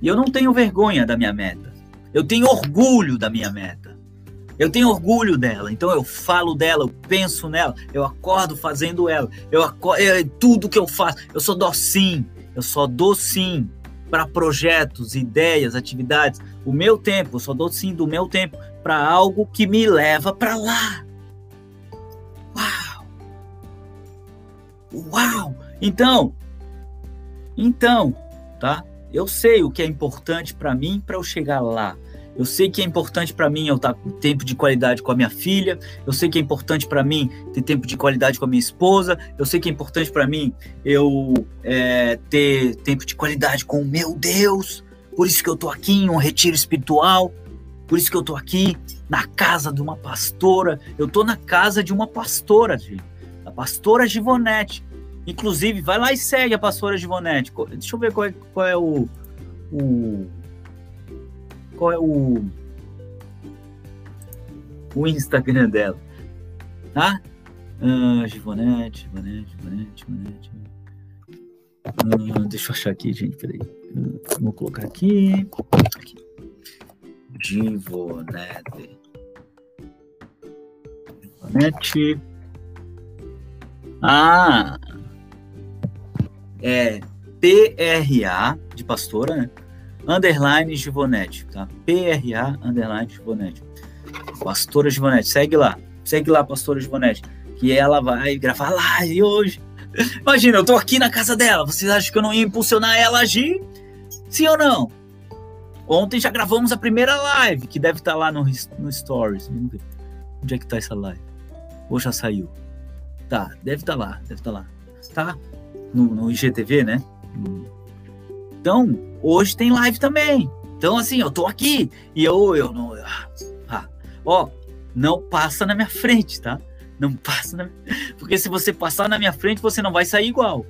Speaker 1: E eu não tenho vergonha da minha meta. Eu tenho orgulho da minha meta. Eu tenho orgulho dela, então eu falo dela, eu penso nela, eu acordo fazendo ela, eu acordo, é, tudo que eu faço, eu dou sim, eu só dou sim para projetos, ideias, atividades. O meu tempo, eu só dou sim do meu tempo para algo que me leva para lá. Uau! Uau! Então, então, tá? Eu sei o que é importante para mim para eu chegar lá. Eu sei que é importante para mim eu estar com tempo de qualidade com a minha filha. Eu sei que é importante para mim ter tempo de qualidade com a minha esposa. Eu sei que é importante para mim eu é, ter tempo de qualidade com o meu Deus. Por isso que eu tô aqui em um retiro espiritual. Por isso que eu tô aqui na casa de uma pastora. Eu tô na casa de uma pastora, gente. A pastora Givonete. Inclusive, vai lá e segue a pastora Givonete. Deixa eu ver qual é, qual é o, o qual é o, o Instagram dela, tá? Ah, Givonete, Givonete, Givonete, Givonete. Ah, deixa eu achar aqui, gente, peraí. Ah, vou colocar aqui. aqui. Givonete. Givonete. Ah! É PRA de pastora, né? Underline Givonete, tá? PRA, underline Givonete. Pastora Givonete, segue lá. Segue lá, Pastora Givonete. Que ela vai gravar live hoje. (laughs) Imagina, eu tô aqui na casa dela. Vocês acham que eu não ia impulsionar ela a agir? Sim ou não? Ontem já gravamos a primeira live, que deve estar tá lá no, no Stories. Onde é que tá essa live? Ou já saiu? Tá, deve estar tá lá, deve estar tá lá. Tá? No, no IGTV, né? Então, hoje tem live também. Então, assim, eu tô aqui e eu, eu não. Ah, ah, ó, não passa na minha frente, tá? Não passa na. Porque se você passar na minha frente, você não vai sair igual.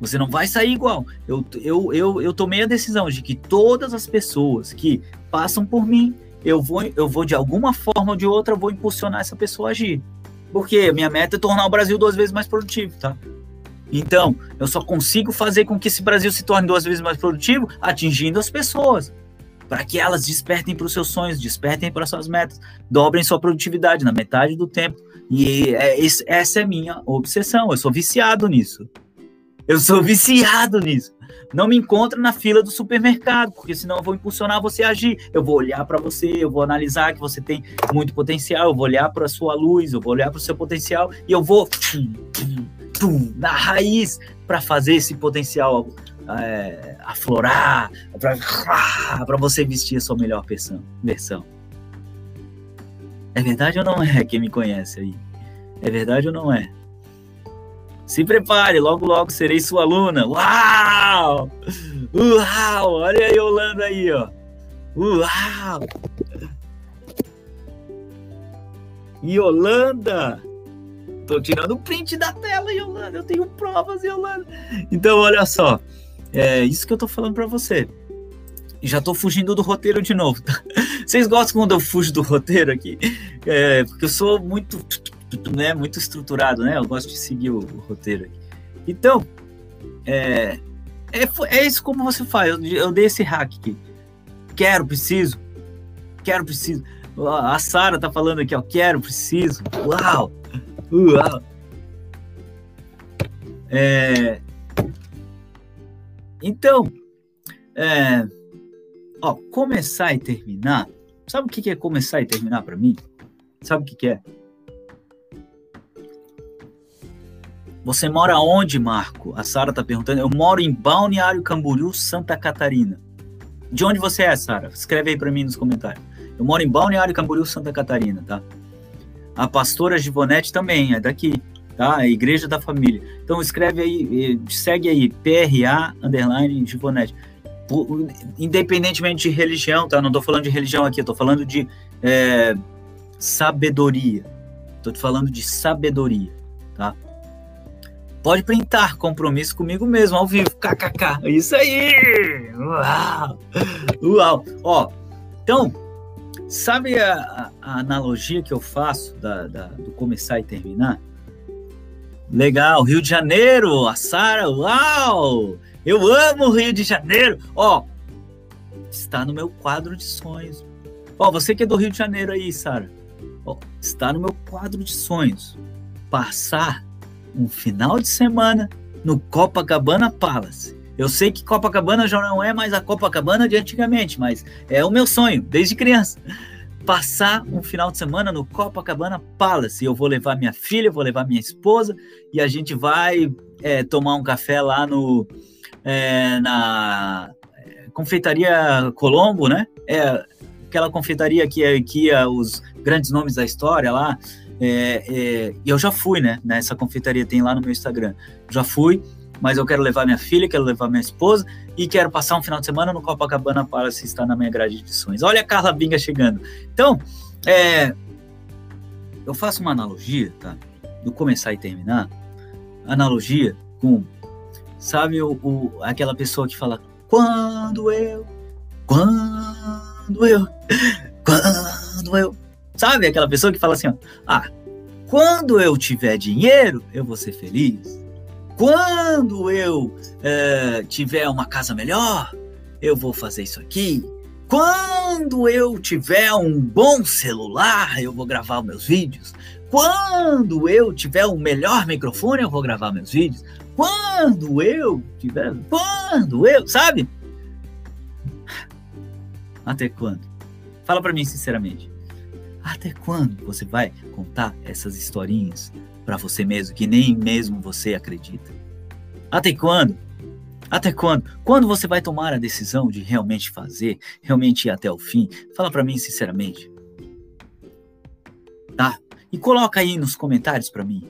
Speaker 1: Você não vai sair igual. Eu, eu, eu, eu tomei a decisão de que todas as pessoas que passam por mim, eu vou, eu vou de alguma forma ou de outra, vou impulsionar essa pessoa a agir. Porque minha meta é tornar o Brasil duas vezes mais produtivo, tá? Então, eu só consigo fazer com que esse Brasil se torne duas vezes mais produtivo atingindo as pessoas. Para que elas despertem para os seus sonhos, despertem para suas metas, dobrem sua produtividade na metade do tempo. E é, essa é minha obsessão. Eu sou viciado nisso. Eu sou viciado nisso. Não me encontra na fila do supermercado, porque senão eu vou impulsionar você a agir. Eu vou olhar para você, eu vou analisar que você tem muito potencial, eu vou olhar para a sua luz, eu vou olhar para o seu potencial e eu vou na raiz para fazer esse potencial é, aflorar, para você vestir a sua melhor versão. É verdade ou não é? Quem me conhece aí? É verdade ou não é? Se prepare, logo logo serei sua aluna. Uau! Uau! Olha aí, Holanda aí, ó. Uau! E Holanda! Tô tirando print da tela, Yolanda. Eu tenho provas, Yolanda. Então, olha só. É isso que eu tô falando para você. Já tô fugindo do roteiro de novo. Tá? (laughs) Vocês gostam quando eu fujo do roteiro aqui? É, porque eu sou muito, né, muito estruturado, né? Eu gosto de seguir o, o roteiro aqui. Então, é, é, é isso como você faz. Eu, eu dei esse hack aqui. Quero, preciso. Quero, preciso. A Sara tá falando aqui, ó. Quero, preciso. Uau! Uau! É... Então, é... Ó, começar e terminar. Sabe o que é começar e terminar para mim? Sabe o que é? Você mora onde, Marco? A Sara tá perguntando. Eu moro em Balneário Camboriú, Santa Catarina. De onde você é, Sara? Escreve aí para mim nos comentários. Eu moro em Balneário Camboriú, Santa Catarina, tá? A pastora Givonete também é daqui, tá? A Igreja da Família. Então escreve aí, segue aí, PRA underline Givonete. Independentemente de religião, tá? Não tô falando de religião aqui, tô falando de é, sabedoria. Tô te falando de sabedoria, tá? Pode printar compromisso comigo mesmo, ao vivo. KKK. Isso aí! Uau! Uau! Ó, então, sabe a, a analogia que eu faço da, da, do começar e terminar? Legal, Rio de Janeiro, a Sara, uau! Eu amo o Rio de Janeiro. Ó, está no meu quadro de sonhos. Ó, você que é do Rio de Janeiro aí, Sara. Está no meu quadro de sonhos. Passar um final de semana no Copacabana Palace. Eu sei que Copacabana já não é mais a Copacabana de antigamente, mas é o meu sonho, desde criança. Passar um final de semana no Copacabana Palace. Eu vou levar minha filha, vou levar minha esposa e a gente vai é, tomar um café lá no é, na é, confeitaria Colombo, né? É aquela confeitaria que é que é os grandes nomes da história lá. É, é, eu já fui, né? Nessa confeitaria tem lá no meu Instagram. Já fui, mas eu quero levar minha filha, quero levar minha esposa e quero passar um final de semana no Copacabana Palace, está na minha grade de sonhos. Olha a Carla Binga chegando. Então, é, eu faço uma analogia, tá? Do começar e terminar. Analogia com, sabe, o, o aquela pessoa que fala quando eu, quando eu, quando eu Sabe aquela pessoa que fala assim, ó, ah, quando eu tiver dinheiro, eu vou ser feliz. Quando eu é, tiver uma casa melhor, eu vou fazer isso aqui. Quando eu tiver um bom celular, eu vou gravar meus vídeos. Quando eu tiver um melhor microfone, eu vou gravar meus vídeos. Quando eu tiver. Quando eu. Sabe? Até quando? Fala para mim sinceramente. Até quando você vai contar essas historinhas para você mesmo que nem mesmo você acredita? Até quando? Até quando? Quando você vai tomar a decisão de realmente fazer, realmente ir até o fim? Fala para mim sinceramente. Tá? E coloca aí nos comentários para mim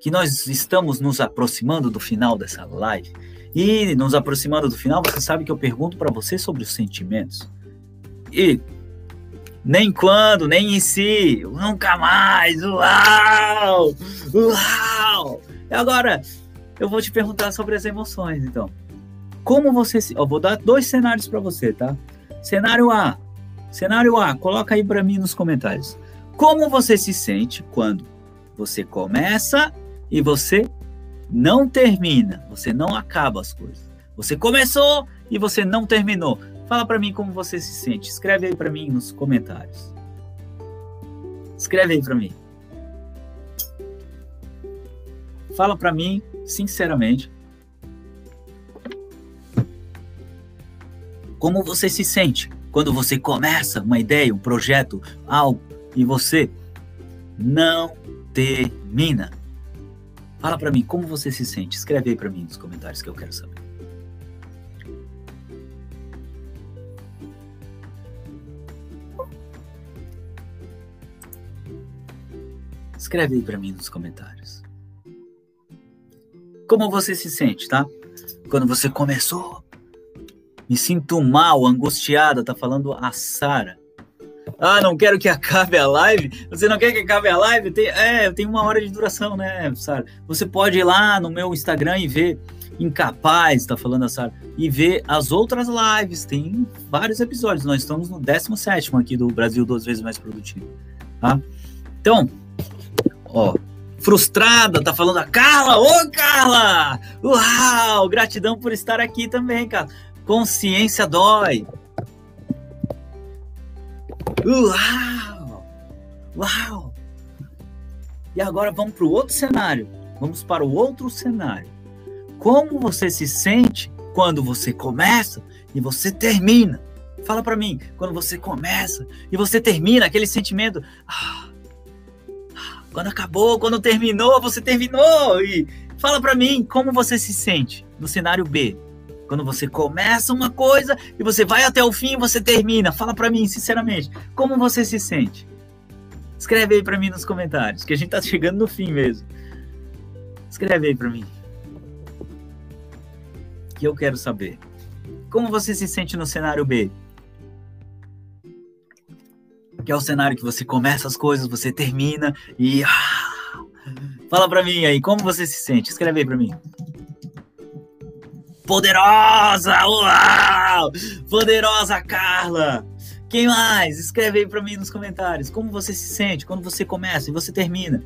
Speaker 1: que nós estamos nos aproximando do final dessa live. E nos aproximando do final, você sabe que eu pergunto para você sobre os sentimentos. E nem quando, nem em si, nunca mais, uau, uau. Agora, eu vou te perguntar sobre as emoções, então. Como você se... Eu vou dar dois cenários para você, tá? Cenário A. Cenário A, coloca aí para mim nos comentários. Como você se sente quando você começa e você não termina, você não acaba as coisas. Você começou e você não terminou. Fala para mim como você se sente. Escreve aí para mim nos comentários. Escreve aí para mim. Fala para mim, sinceramente, como você se sente quando você começa uma ideia, um projeto, algo e você não termina. Fala para mim como você se sente. Escreve aí para mim nos comentários que eu quero saber. Escreve aí para mim nos comentários. Como você se sente, tá? Quando você começou, me sinto mal, angustiada, tá falando a Sara. Ah, não quero que acabe a live. Você não quer que acabe a live? Tem, é, tem uma hora de duração, né, Sara? Você pode ir lá no meu Instagram e ver Incapaz, tá falando a Sara, e ver as outras lives. Tem vários episódios. Nós estamos no 17 aqui do Brasil duas vezes mais produtivo. Tá? Então, ó, frustrada, tá falando a Carla. Ô, Carla! Uau! Gratidão por estar aqui também, cara. Consciência dói. Uau! Uau! E agora vamos para o outro cenário. Vamos para o outro cenário. Como você se sente quando você começa e você termina? Fala para mim, quando você começa e você termina, aquele sentimento. Ah, ah, quando acabou, quando terminou, você terminou. E fala para mim, como você se sente no cenário B? Quando você começa uma coisa e você vai até o fim e você termina. Fala para mim, sinceramente, como você se sente? Escreve aí para mim nos comentários, que a gente tá chegando no fim mesmo. Escreve aí para mim. Que eu quero saber. Como você se sente no cenário B? Que é o cenário que você começa as coisas, você termina e ah, Fala para mim aí, como você se sente? Escreve aí para mim poderosa! Uau! Poderosa Carla! Quem mais? Escreve aí para mim nos comentários. Como você se sente quando você começa e você termina?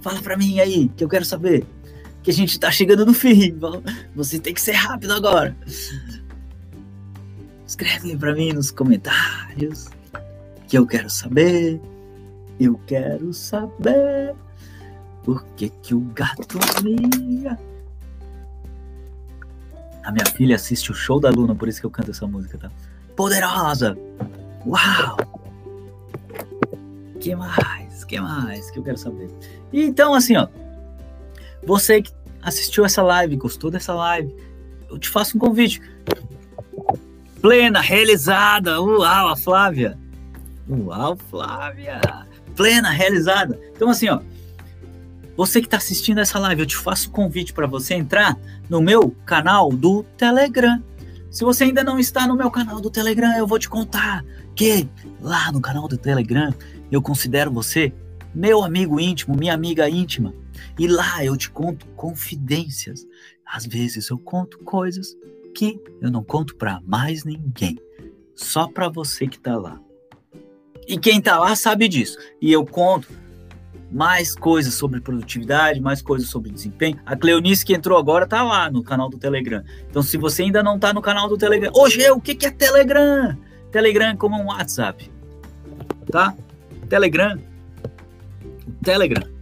Speaker 1: Fala para mim aí, que eu quero saber. Que a gente tá chegando no fim. Você tem que ser rápido agora. Escreve aí para mim nos comentários. Que eu quero saber. Eu quero saber. Por que que o gato mia? A minha filha assiste o show da Luna, por isso que eu canto essa música, tá? Poderosa! Uau! Que mais? Que mais que eu quero saber? Então, assim, ó. Você que assistiu essa live, gostou dessa live, eu te faço um convite. Plena, realizada. Uau, a Flávia. Uau, Flávia. Plena, realizada. Então, assim, ó. Você que está assistindo essa live, eu te faço um convite para você entrar no meu canal do Telegram. Se você ainda não está no meu canal do Telegram, eu vou te contar que lá no canal do Telegram eu considero você meu amigo íntimo, minha amiga íntima. E lá eu te conto confidências. Às vezes eu conto coisas que eu não conto para mais ninguém, só para você que está lá. E quem está lá sabe disso. E eu conto mais coisas sobre produtividade, mais coisas sobre desempenho. A Cleonice que entrou agora tá lá no canal do Telegram. Então, se você ainda não tá no canal do Telegram, hoje é o que, que é Telegram? Telegram é como um WhatsApp, tá? Telegram, Telegram